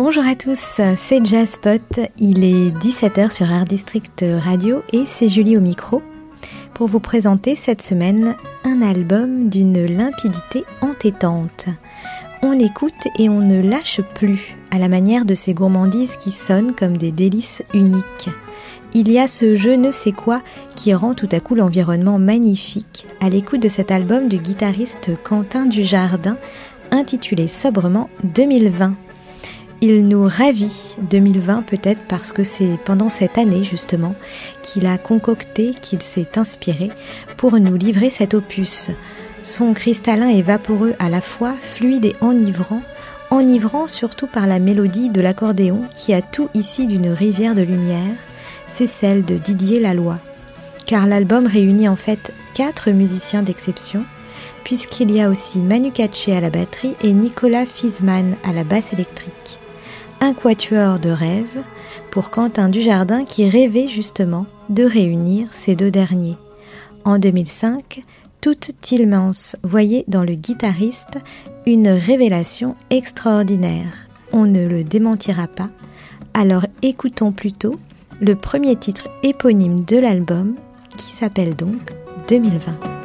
Bonjour à tous, c'est Jazzpot, il est 17h sur Art District Radio et c'est Julie au micro pour vous présenter cette semaine un album d'une limpidité entêtante. On écoute et on ne lâche plus, à la manière de ces gourmandises qui sonnent comme des délices uniques. Il y a ce je ne sais quoi qui rend tout à coup l'environnement magnifique à l'écoute de cet album du guitariste Quentin Dujardin intitulé sobrement 2020. Il nous ravit 2020 peut-être parce que c'est pendant cette année justement qu'il a concocté, qu'il s'est inspiré pour nous livrer cet opus. Son cristallin est vaporeux à la fois, fluide et enivrant, enivrant surtout par la mélodie de l'accordéon qui a tout ici d'une rivière de lumière, c'est celle de Didier Laloy. Car l'album réunit en fait quatre musiciens d'exception, puisqu'il y a aussi Manu Katché à la batterie et Nicolas Fisman à la basse électrique un quatuor de rêve pour Quentin Dujardin qui rêvait justement de réunir ces deux derniers. En 2005, toute Tillmans voyait dans le guitariste une révélation extraordinaire. On ne le démentira pas. Alors écoutons plutôt le premier titre éponyme de l'album qui s'appelle donc 2020.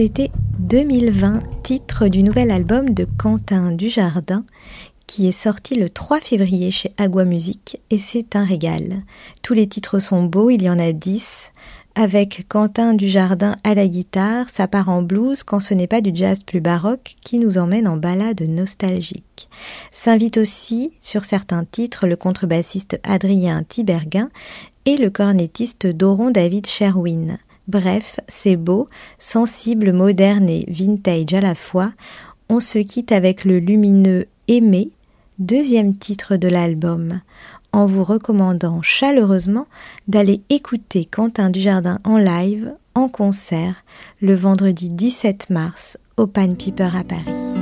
C'était 2020, titre du nouvel album de Quentin Dujardin, qui est sorti le 3 février chez Agua Music, et c'est un régal. Tous les titres sont beaux, il y en a 10, avec Quentin Dujardin à la guitare, ça part en blues quand ce n'est pas du jazz plus baroque qui nous emmène en balade nostalgique. S'invite aussi sur certains titres le contrebassiste Adrien Tiberguin et le cornettiste Doron David Sherwin. Bref, c'est beau, sensible, moderne et vintage à la fois. On se quitte avec le lumineux Aimé, deuxième titre de l'album, en vous recommandant chaleureusement d'aller écouter Quentin Dujardin en live, en concert, le vendredi 17 mars au Pan Piper à Paris.